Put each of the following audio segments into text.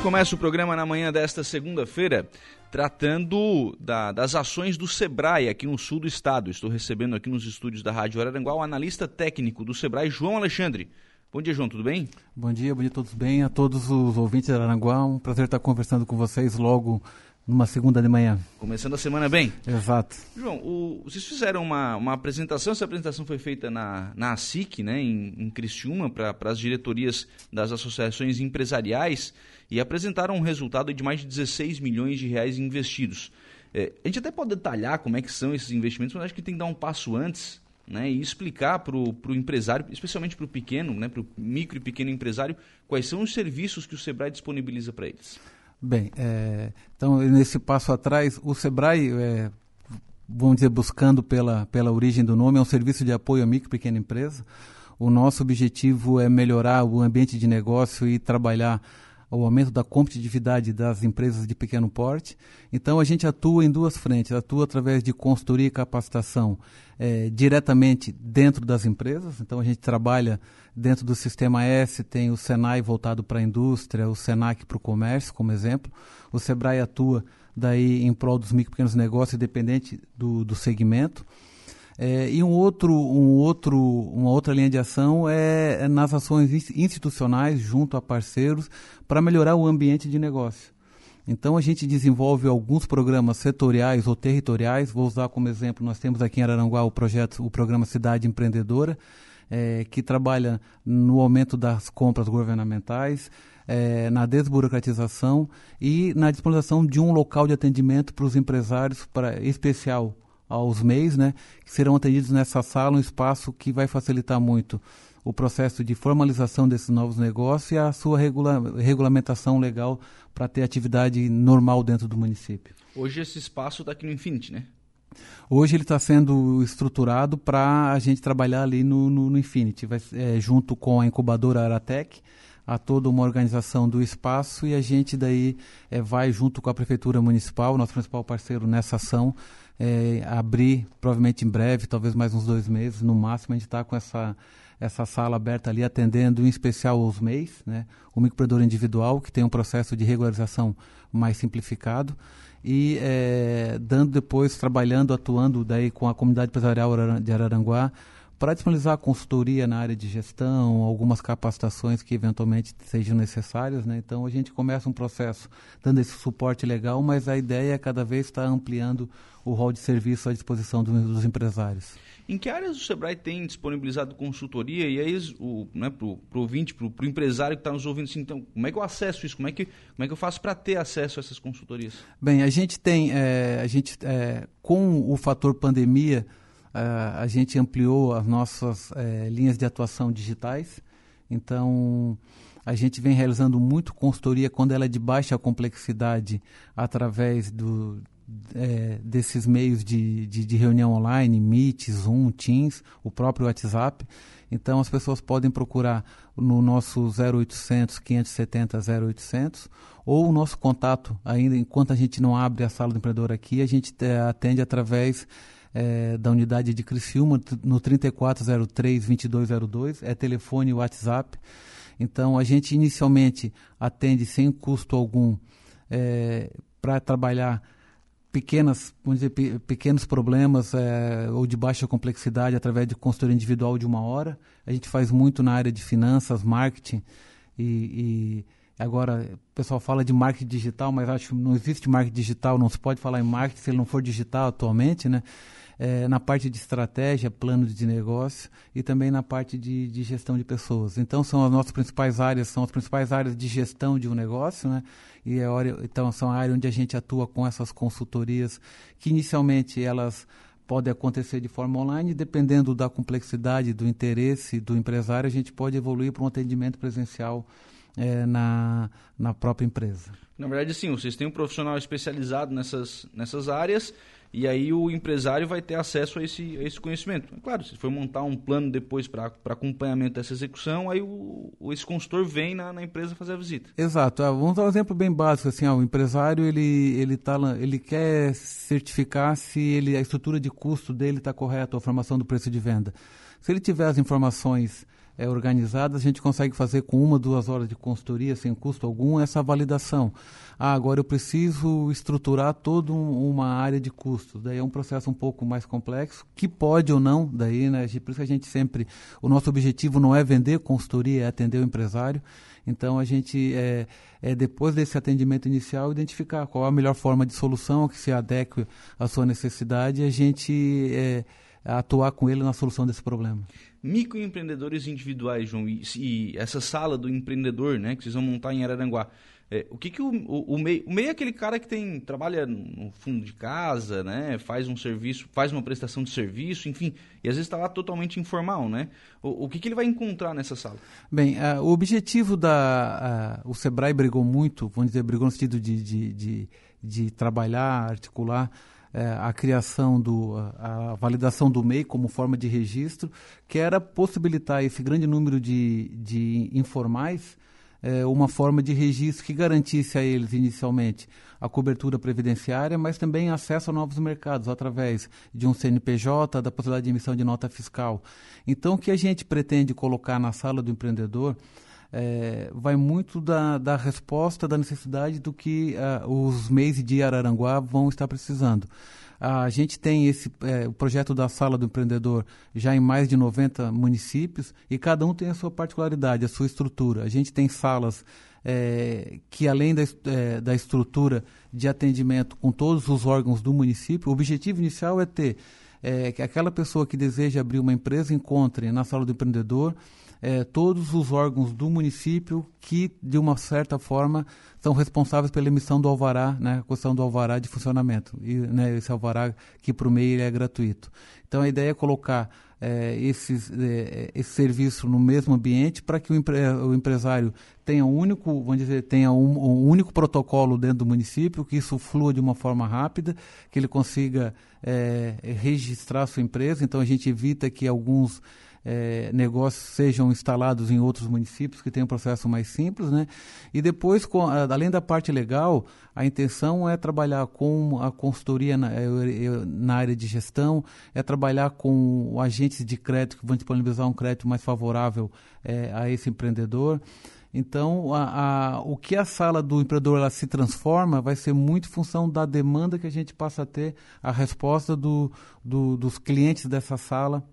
gente começa o programa na manhã desta segunda-feira tratando da, das ações do Sebrae aqui no sul do estado. Estou recebendo aqui nos estúdios da Rádio Araranguá o analista técnico do Sebrae, João Alexandre. Bom dia, João, tudo bem? Bom dia, bom dia a todos bem, a todos os ouvintes da Araranguá. Um prazer estar conversando com vocês logo numa segunda de manhã. Começando a semana bem? Exato. João, o, vocês fizeram uma, uma apresentação, essa apresentação foi feita na, na ASIC, né, em, em Criciúma, para as diretorias das associações empresariais e apresentaram um resultado de mais de 16 milhões de reais investidos. É, a gente até pode detalhar como é que são esses investimentos, mas acho que tem que dar um passo antes né, e explicar para o empresário, especialmente para o pequeno, né, para o micro e pequeno empresário, quais são os serviços que o Sebrae disponibiliza para eles. Bem, é, então nesse passo atrás, o Sebrae, é, vamos dizer, buscando pela, pela origem do nome, é um serviço de apoio à micro e pequena empresa. O nosso objetivo é melhorar o ambiente de negócio e trabalhar o aumento da competitividade das empresas de pequeno porte. Então, a gente atua em duas frentes. Atua através de consultoria e capacitação é, diretamente dentro das empresas. Então, a gente trabalha dentro do Sistema S, tem o Senai voltado para a indústria, o Senac para o comércio, como exemplo. O Sebrae atua daí em prol dos micro e pequenos negócios, independente do, do segmento. É, e um outro, um outro, uma outra linha de ação é, é nas ações institucionais junto a parceiros para melhorar o ambiente de negócio. Então a gente desenvolve alguns programas setoriais ou territoriais. Vou usar como exemplo, nós temos aqui em Araranguá o projeto, o programa Cidade Empreendedora, é, que trabalha no aumento das compras governamentais, é, na desburocratização e na disponibilização de um local de atendimento para os empresários, para especial aos MEIs, né, que serão atendidos nessa sala, um espaço que vai facilitar muito o processo de formalização desses novos negócios e a sua regula regulamentação legal para ter atividade normal dentro do município. Hoje esse espaço está aqui no Infinity, né? Hoje ele está sendo estruturado para a gente trabalhar ali no, no, no Infinity, vai, é, junto com a incubadora Aratec, a toda uma organização do espaço e a gente daí é, vai junto com a prefeitura municipal, nosso principal parceiro nessa ação, é, abrir, provavelmente em breve, talvez mais uns dois meses, no máximo, a gente está com essa, essa sala aberta ali, atendendo em especial os MEIs, né? o microempreendedor individual, que tem um processo de regularização mais simplificado, e é, dando depois, trabalhando, atuando daí com a comunidade empresarial de Araranguá, para disponibilizar consultoria na área de gestão, algumas capacitações que eventualmente sejam necessárias. Né? Então, a gente começa um processo dando esse suporte legal, mas a ideia é cada vez estar ampliando o rol de serviço à disposição do, dos empresários. Em que áreas o Sebrae tem disponibilizado consultoria? E aí, né, para o ouvinte, para o empresário que está nos ouvindo, assim, então, como é que eu acesso isso? Como é que, como é que eu faço para ter acesso a essas consultorias? Bem, a gente tem, é, a gente, é, com o fator pandemia, a gente ampliou as nossas uh, linhas de atuação digitais. Então, a gente vem realizando muito consultoria quando ela é de baixa complexidade através do, é, desses meios de, de, de, reunião online, Meet, Zoom, Teams, o próprio WhatsApp. Então, as pessoas podem procurar no nosso 0800 570 0800 ou o nosso contato, ainda enquanto a gente não abre a sala do empreendedor aqui, a gente é, atende através é, da unidade de Criciúma no 3403-2202, é telefone e WhatsApp. Então, a gente inicialmente atende sem custo algum é, para trabalhar pequenas, vamos dizer, pequenos problemas é, ou de baixa complexidade através de consultoria individual de uma hora. A gente faz muito na área de finanças, marketing e, e agora o pessoal fala de marketing digital, mas acho que não existe marketing digital, não se pode falar em marketing se ele não for digital atualmente, né? é, na parte de estratégia, plano de negócio e também na parte de, de, gestão de pessoas. Então são as nossas principais áreas, são as principais áreas de gestão de um negócio, né? E é hora, então são a área onde a gente atua com essas consultorias que inicialmente elas podem acontecer de forma online, dependendo da complexidade, do interesse do empresário, a gente pode evoluir para um atendimento presencial é, na, na própria empresa. Na verdade, sim, vocês têm um profissional especializado nessas, nessas áreas e aí o empresário vai ter acesso a esse, a esse conhecimento. Claro, se for montar um plano depois para acompanhamento dessa execução, aí o, o, esse consultor vem na, na, empresa fazer a visita. Exato. Ah, vamos dar um exemplo bem básico. Assim, ó, o empresário ele, ele, tá, ele quer certificar se ele, a estrutura de custo dele está correta, a formação do preço de venda. Se ele tiver as informações é, organizadas, a gente consegue fazer com uma, duas horas de consultoria, sem custo algum, essa validação. Ah, agora eu preciso estruturar toda um, uma área de custos. Daí é um processo um pouco mais complexo, que pode ou não, daí, né? Por isso que a gente sempre. O nosso objetivo não é vender consultoria, é atender o empresário. Então a gente, é, é, depois desse atendimento inicial, identificar qual a melhor forma de solução que se adeque à sua necessidade a gente é, atuar com ele na solução desse problema microempreendedores individuais, João, e, e, essa sala do empreendedor, né, que vocês vão montar em Araranguá. É, o que, que o, o, o, MEI, o MEI é aquele cara que tem trabalha no fundo de casa, né, faz um serviço, faz uma prestação de serviço, enfim, e às vezes está lá totalmente informal, né? O, o que, que ele vai encontrar nessa sala? Bem, uh, o objetivo da... Uh, o Sebrae brigou muito, vamos dizer, brigou no sentido de, de, de, de trabalhar, articular é, a criação do a, a, validação do MEI como forma de registro, que era possibilitar esse grande número de, de informais é, uma forma de registro que garantisse a eles inicialmente a cobertura previdenciária, mas também acesso a novos mercados através de um CNPJ, da possibilidade de emissão de nota fiscal. Então, o que a gente pretende colocar na sala do empreendedor é, vai muito da, da resposta, da necessidade do que uh, os MEIs de Araranguá vão estar precisando. A gente tem esse é, o projeto da Sala do Empreendedor já em mais de 90 municípios e cada um tem a sua particularidade, a sua estrutura. A gente tem salas é, que, além da, é, da estrutura de atendimento com todos os órgãos do município, o objetivo inicial é ter é, que aquela pessoa que deseja abrir uma empresa encontre na Sala do Empreendedor é, todos os órgãos do município que, de uma certa forma, são responsáveis pela emissão do alvará, né, a questão do alvará de funcionamento. E, né, esse alvará que para o MEI é gratuito. Então a ideia é colocar é, esses, é, esse serviço no mesmo ambiente para que o, empre o, empresário tenha um único, vamos dizer, tenha um, um, único protocolo dentro do município, que isso flua de uma forma rápida, que ele consiga é, registrar sua empresa. Então a gente evita que alguns é, negócios sejam instalados em outros municípios que tenham um processo mais simples, né? E depois, com, além da parte legal, a intenção é trabalhar com a consultoria na, é, na área de gestão, é trabalhar com agentes de crédito que vão disponibilizar um crédito mais favorável é, a esse empreendedor. Então, a, a, o que a sala do empreendedor ela se transforma vai ser muito função da demanda que a gente passa a ter, a resposta do, do, dos clientes dessa sala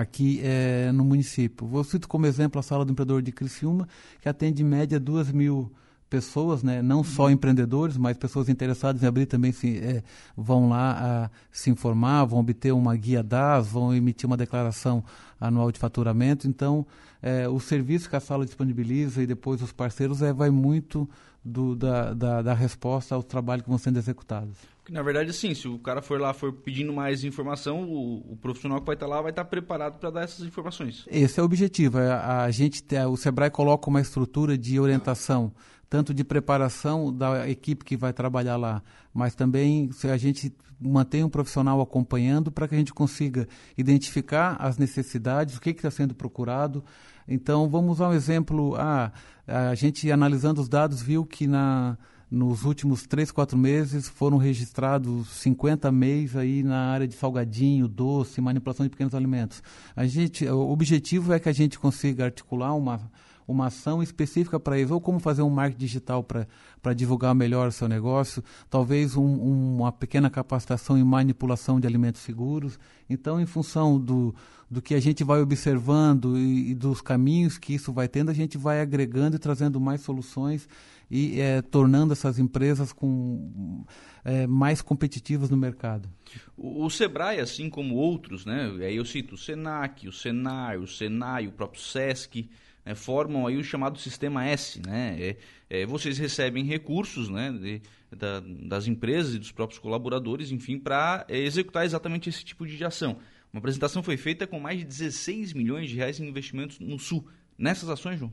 aqui é, no município. Vou citar como exemplo a Sala do Empreendedor de Criciúma, que atende em média duas mil pessoas, né? não só uhum. empreendedores, mas pessoas interessadas em abrir também se, é, vão lá a, se informar, vão obter uma guia DAS, vão emitir uma declaração anual de faturamento. Então, é, o serviço que a sala disponibiliza e depois os parceiros é, vai muito do, da, da, da resposta aos trabalhos que vão sendo executados. Na verdade, assim, se o cara for lá, for pedindo mais informação, o, o profissional que vai estar lá vai estar preparado para dar essas informações. Esse é o objetivo. A, é, a gente, o Sebrae coloca uma estrutura de orientação, tanto de preparação da equipe que vai trabalhar lá, mas também se a gente mantém um profissional acompanhando para que a gente consiga identificar as necessidades, o que está sendo procurado. Então, vamos usar um exemplo. Ah, a gente, analisando os dados, viu que na nos últimos três, quatro meses foram registrados 50 MEIs aí na área de salgadinho, doce, manipulação de pequenos alimentos. A gente, o objetivo é que a gente consiga articular uma, uma ação específica para isso, ou como fazer um marketing digital para divulgar melhor o seu negócio, talvez um, um, uma pequena capacitação em manipulação de alimentos seguros. Então, em função do, do que a gente vai observando e, e dos caminhos que isso vai tendo, a gente vai agregando e trazendo mais soluções e é, tornando essas empresas com, é, mais competitivas no mercado. O, o, Sebrae, assim como outros, né, aí eu cito o Senac, o Senai, o Senai, o próprio Sesc, né, formam aí o chamado Sistema S. Né, é, é vocês recebem recursos né, de, da, das empresas e dos próprios colaboradores, enfim, para é, executar exatamente esse tipo de ação. Uma apresentação foi feita com mais de 16 milhões de reais em investimentos no Sul. Nessas ações, João?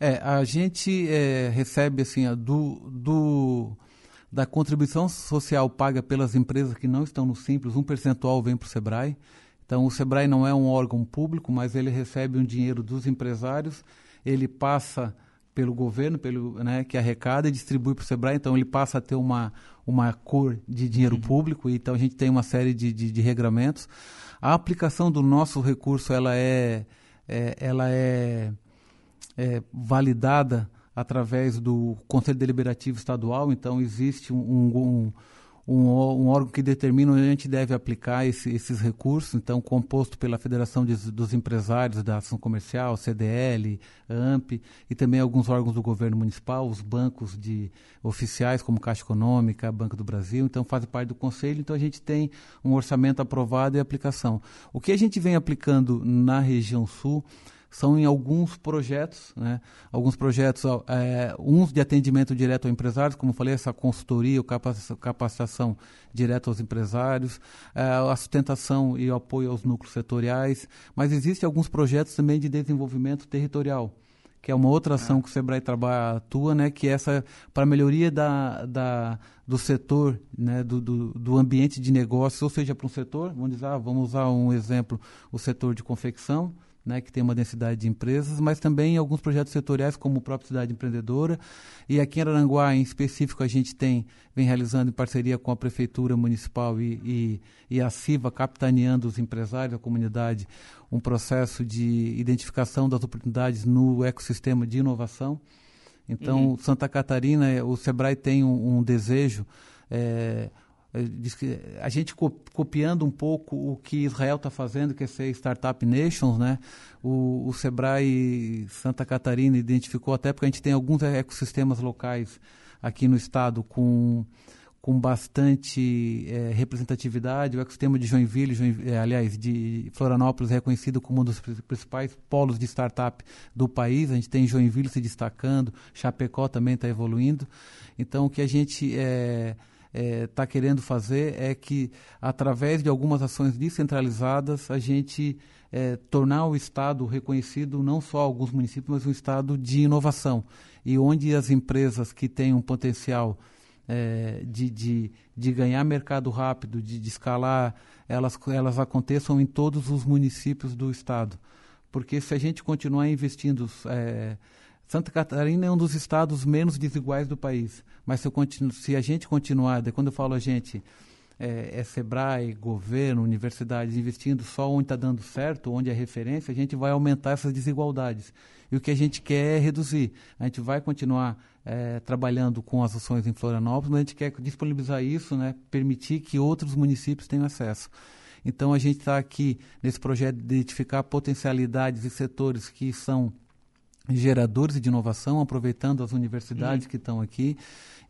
É, a gente é, recebe assim do, do da contribuição social paga pelas empresas que não estão no Simples, um percentual vem para o Sebrae. Então, o Sebrae não é um órgão público, mas ele recebe um dinheiro dos empresários, ele passa pelo governo, pelo, né, que arrecada e distribui para o Sebrae, então ele passa a ter uma, uma cor de dinheiro uhum. público, então a gente tem uma série de, de, de regramentos. A aplicação do nosso recurso ela é é, ela é, é, validada através do Conselho Deliberativo Estadual, então existe um, um, um, um, órgão que determina onde a gente deve aplicar esse, esses recursos, então composto pela Federação de, dos Empresários da Ação Comercial, CDL, AMP, e também alguns órgãos do governo municipal, os bancos de oficiais como Caixa Econômica, Banco do Brasil, então fazem parte do conselho, então a gente tem um orçamento aprovado e aplicação. O que a gente vem aplicando na região sul são em alguns projetos, né? alguns projetos, é, uns de atendimento direto ao empresários, como falei, essa consultoria, capacitação direto aos empresários, é, a sustentação e o apoio aos núcleos setoriais, mas existem alguns projetos também de desenvolvimento territorial, que é uma outra ação que o Sebrae trabalha, atua, né, que é essa para melhoria da, da, do setor, né, do, do, do ambiente de negócio, ou seja, para um setor, vamos dizer, ah, vamos usar um exemplo, o setor de confecção, né, que tem uma densidade de empresas, mas também alguns projetos setoriais, como o próprio Cidade Empreendedora. E aqui em Aranguá, em específico, a gente tem, vem realizando em parceria com a Prefeitura Municipal e, e, e a CIVA, capitaneando os empresários, a comunidade, um processo de identificação das oportunidades no ecossistema de inovação. Então, uhum. Santa Catarina, o SEBRAE tem um, um desejo. É, eh, a gente copiando um pouco o que Israel está fazendo, que é ser Startup Nations, né? O, o, Sebrae Santa Catarina identificou, até porque a gente tem alguns ecossistemas locais aqui no estado com, com bastante é, representatividade. O ecossistema de Joinville, Joinville é, aliás, de Florianópolis, é reconhecido como um dos principais polos de startup do país. A gente tem Joinville se destacando, Chapecó também está evoluindo. Então, o que a gente... É, está é, querendo fazer é que, através de algumas ações descentralizadas, a gente é, tornar o Estado reconhecido não só alguns municípios, mas um Estado de inovação. E onde as empresas que têm um potencial é, de, de, de ganhar mercado rápido, de, de escalar, elas, elas aconteçam em todos os municípios do Estado. Porque se a gente continuar investindo Santa Catarina é um dos estados menos desiguais do país. Mas se, continuo, se a gente continuar, quando eu falo a gente, é, é SEBRAE, governo, universidades, investindo só onde está dando certo, onde é referência, a gente vai aumentar essas desigualdades. E o que a gente quer é reduzir. A gente vai continuar é, trabalhando com as ações em Florianópolis, mas a gente quer disponibilizar isso, né, permitir que outros municípios tenham acesso. Então a gente está aqui nesse projeto de identificar potencialidades e setores que são geradores de inovação, aproveitando as universidades uhum. que estão aqui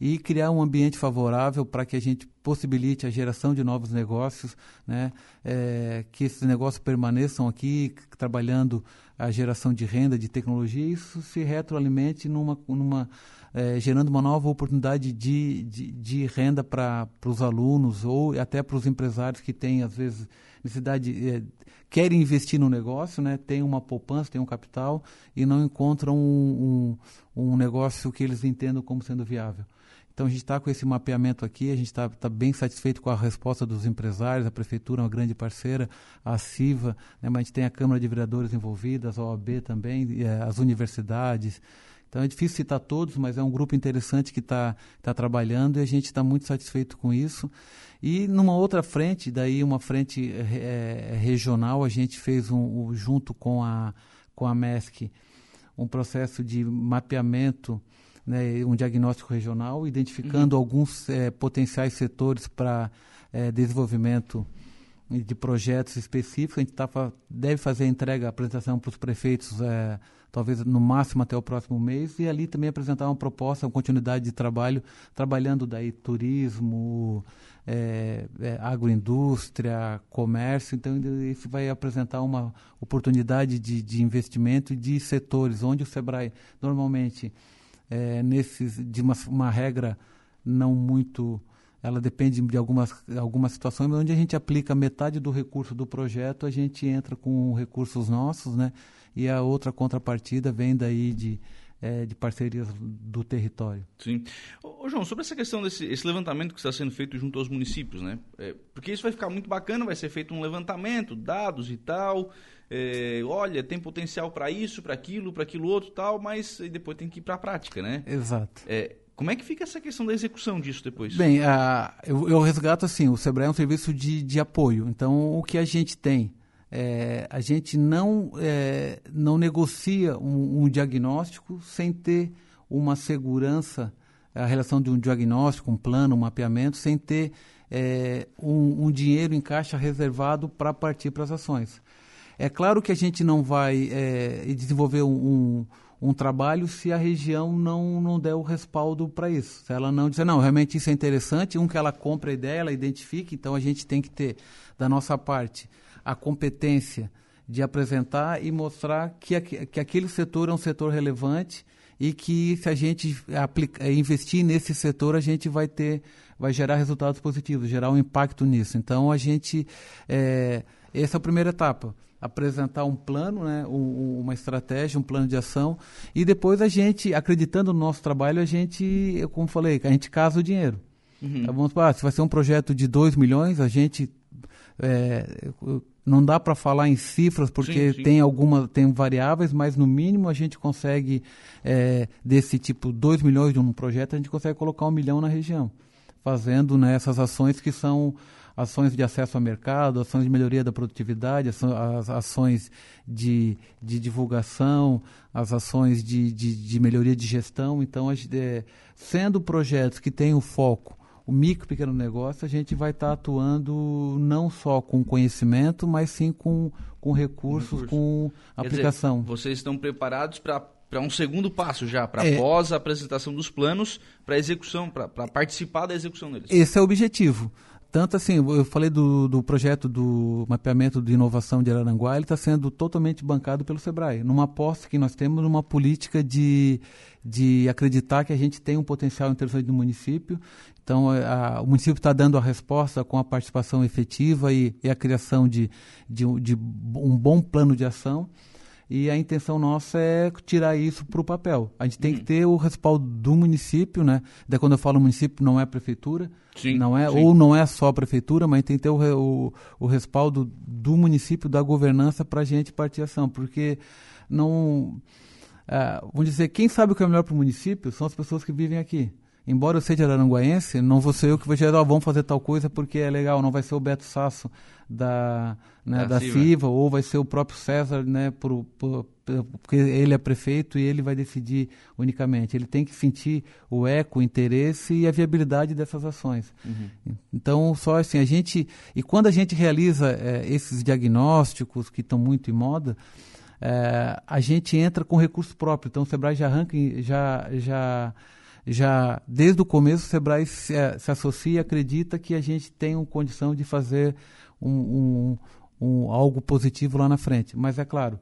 e criar um ambiente favorável para que a gente possibilite a geração de novos negócios, né? É, que esses negócios permaneçam aqui trabalhando a geração de renda, de tecnologia, e isso se retroalimente numa, numa é, gerando uma nova oportunidade de, de, de renda para os alunos ou até para os empresários que têm, às vezes, necessidade, é, querem investir no negócio, né, tem uma poupança, tem um capital e não encontram um, um, um negócio que eles entendam como sendo viável. Então a gente está com esse mapeamento aqui, a gente está tá bem satisfeito com a resposta dos empresários, a prefeitura é uma grande parceira, a CIVA, né, mas a gente tem a Câmara de Vereadores envolvida, a OAB também, é, as universidades. Então é difícil citar todos, mas é um grupo interessante que está tá trabalhando e a gente está muito satisfeito com isso. E numa outra frente, daí uma frente é, regional, a gente fez um, junto com a, com a MESC um processo de mapeamento, né, um diagnóstico regional, identificando uhum. alguns é, potenciais setores para é, desenvolvimento de projetos específicos. A gente tá, deve fazer a entrega, a apresentação para os prefeitos é, talvez no máximo até o próximo mês, e ali também apresentar uma proposta, uma continuidade de trabalho, trabalhando daí turismo, é, é, agroindústria, comércio, então isso vai apresentar uma oportunidade de, de investimento de setores, onde o SEBRAE normalmente, é, nesses, de uma, uma regra não muito ela depende de algumas, algumas situações, onde a gente aplica metade do recurso do projeto, a gente entra com recursos nossos, né? e a outra contrapartida vem daí de, é, de parcerias do território. Sim. Ô, João, sobre essa questão desse esse levantamento que está sendo feito junto aos municípios, né? É, porque isso vai ficar muito bacana, vai ser feito um levantamento, dados e tal. É, olha, tem potencial para isso, para aquilo, para aquilo outro tal, mas depois tem que ir para a prática, né? Exato. É, como é que fica essa questão da execução disso depois? Bem, a, eu, eu resgato assim, o SEBRAE é um serviço de, de apoio. Então, o que a gente tem é, a gente não, é, não negocia um, um, diagnóstico sem ter uma segurança, a relação de um diagnóstico, um plano, um mapeamento, sem ter é, um, um, dinheiro em caixa reservado para partir para as ações. É claro que a gente não vai é, desenvolver um, um, trabalho se a região não, não der o respaldo para isso. Se ela não dizer, não, realmente isso é interessante, um que ela compra a ideia, ela identifica, então a gente tem que ter, da nossa parte, a competência de apresentar e mostrar que, que aquele setor é um setor relevante e que se a gente aplica, investir nesse setor, a gente vai ter, vai gerar resultados positivos, gerar um impacto nisso. Então a gente, é, essa é a primeira etapa apresentar um plano, né, um, uma estratégia, um plano de ação e depois a gente, acreditando no nosso trabalho, a gente, como falei, a gente casa o dinheiro. Uhum. Vamos, ah, se vai ser um projeto de 2 milhões, a gente é, não dá para falar em cifras porque sim, sim. tem algumas tem variáveis, mas no mínimo a gente consegue é, desse tipo 2 milhões de um projeto, a gente consegue colocar um milhão na região, fazendo né, essas ações que são ações de acesso ao mercado, ações de melhoria da produtividade, as ações de, de divulgação, as ações de, de, de melhoria de gestão. Então, é, sendo projetos que têm o foco o micro pequeno negócio, a gente vai estar tá atuando não só com conhecimento, mas sim com, com recursos, Recurso. com aplicação. Dizer, vocês estão preparados para para um segundo passo já, para é, após a apresentação dos planos, para execução, para participar da execução deles. Esse é o objetivo. Tanto assim, eu falei do, do projeto do mapeamento de inovação de Araranguá, ele está sendo totalmente bancado pelo SEBRAE, numa aposta que nós temos numa política de, de acreditar que a gente tem um potencial interessante no município. Então, a, o município está dando a resposta com a participação efetiva e, e a criação de, de, de um bom plano de ação e a intenção nossa é tirar isso para o papel. A gente tem que uhum. ter o respaldo do município, né? Daí quando eu falo município, não é a prefeitura, sim, não é, sim. ou não é só a prefeitura, mas tem que ter o, o, o respaldo do município, da governança para a gente partir ação, porque não... É, vamos dizer, quem sabe o que é melhor para o município são as pessoas que vivem aqui embora eu seja aranguaense, não vou ser eu que vou dizer, oh, vamos fazer tal coisa porque é legal, não vai ser o Beto Sasso da, né, da, da CIVA, ou vai ser o próprio César, né, por, por, porque ele é prefeito e ele vai decidir unicamente. Ele tem que sentir o eco, o interesse e a viabilidade dessas ações. Uhum. Então, só assim, a gente. E quando a gente realiza é, esses diagnósticos que estão muito em moda, é, a gente entra com recurso próprio. Então, o Sebrae já arranca, já. já já desde o começo o Sebrae se, eh, se associa e acredita que a gente tem uma condição de fazer um, um, um, algo positivo lá na frente. Mas é claro,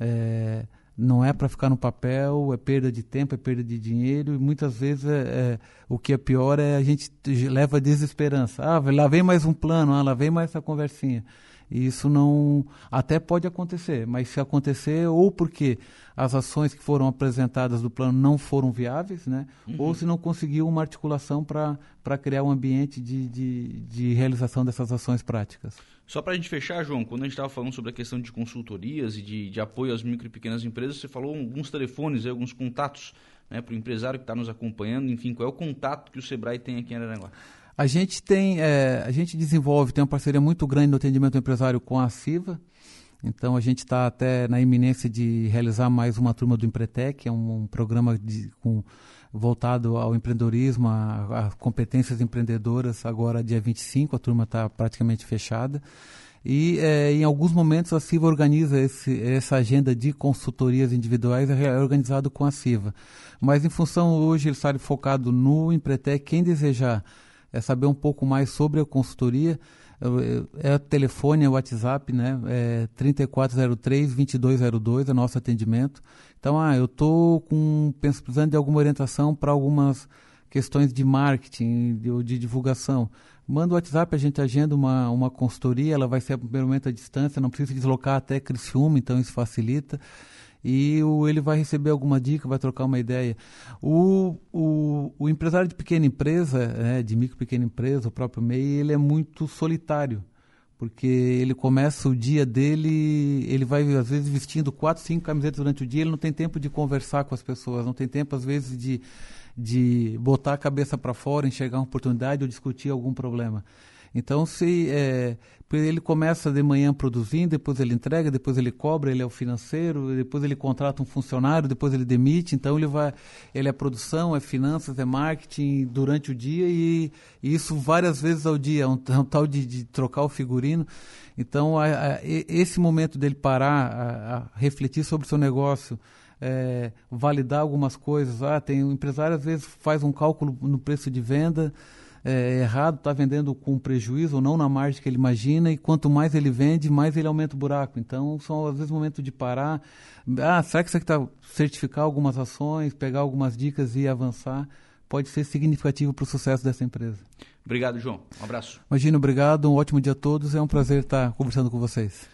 é, não é para ficar no papel, é perda de tempo, é perda de dinheiro e muitas vezes é, é, o que é pior é a gente leva a desesperança. Ah, lá vem mais um plano, ah, lá vem mais essa conversinha. E isso não. Até pode acontecer, mas se acontecer, ou porque as ações que foram apresentadas do plano não foram viáveis, né? Uhum. ou se não conseguiu uma articulação para criar um ambiente de, de, de realização dessas ações práticas. Só para a gente fechar, João, quando a gente estava falando sobre a questão de consultorias e de, de apoio às micro e pequenas empresas, você falou alguns telefones, alguns contatos né, para o empresário que está nos acompanhando, enfim, qual é o contato que o Sebrae tem aqui em Araranguá? A gente tem, é, a gente desenvolve, tem uma parceria muito grande no atendimento empresário com a CIVA. Então a gente está até na iminência de realizar mais uma turma do Empretec, é um, um programa de, com, voltado ao empreendedorismo, a, competências empreendedoras. Agora dia 25, a turma está praticamente fechada. E é, em alguns momentos a CIVA organiza esse, essa agenda de consultorias individuais, é organizado com a CIVA. Mas em função hoje ele está focado no Empretec, quem desejar é saber um pouco mais sobre a consultoria, é o telefone, é WhatsApp, né? É 3403-2202, é nosso atendimento. Então, ah, eu estou precisando de alguma orientação para algumas questões de marketing ou de, de, divulgação. Manda o WhatsApp, a gente agenda uma, uma consultoria, ela vai ser primeiro momento à distância, não precisa deslocar até Criciúma, então isso facilita e o, ele vai receber alguma dica, vai trocar uma ideia. O, o, o empresário de pequena empresa, né, de micro pequena empresa, o próprio MEI, ele é muito solitário, porque ele começa o dia dele, ele vai às vezes vestindo quatro, cinco camisetas durante o dia, ele não tem tempo de conversar com as pessoas, não tem tempo às vezes de, de botar a cabeça para fora, enxergar uma oportunidade ou discutir algum problema. Então, se é, ele começa de manhã produzindo, depois ele entrega, depois ele cobra, ele é o financeiro, depois ele contrata um funcionário, depois ele demite, então ele vai, ele é produção, é finanças, é marketing durante o dia e, e isso várias vezes ao dia, é um, é um tal de, de, trocar o figurino. Então, a, a, esse momento dele parar, a, a refletir sobre o seu negócio, é, validar algumas coisas. Ah, tem o empresário às vezes faz um cálculo no preço de venda é, errado, está vendendo com prejuízo ou não na margem que ele imagina, e quanto mais ele vende, mais ele aumenta o buraco. Então, são às vezes momentos de parar. Ah, será que você está certificar algumas ações, pegar algumas dicas e avançar? Pode ser significativo para o sucesso dessa empresa. Obrigado, João. Um abraço. Imagina, obrigado. Um ótimo dia a todos. É um prazer estar conversando com vocês.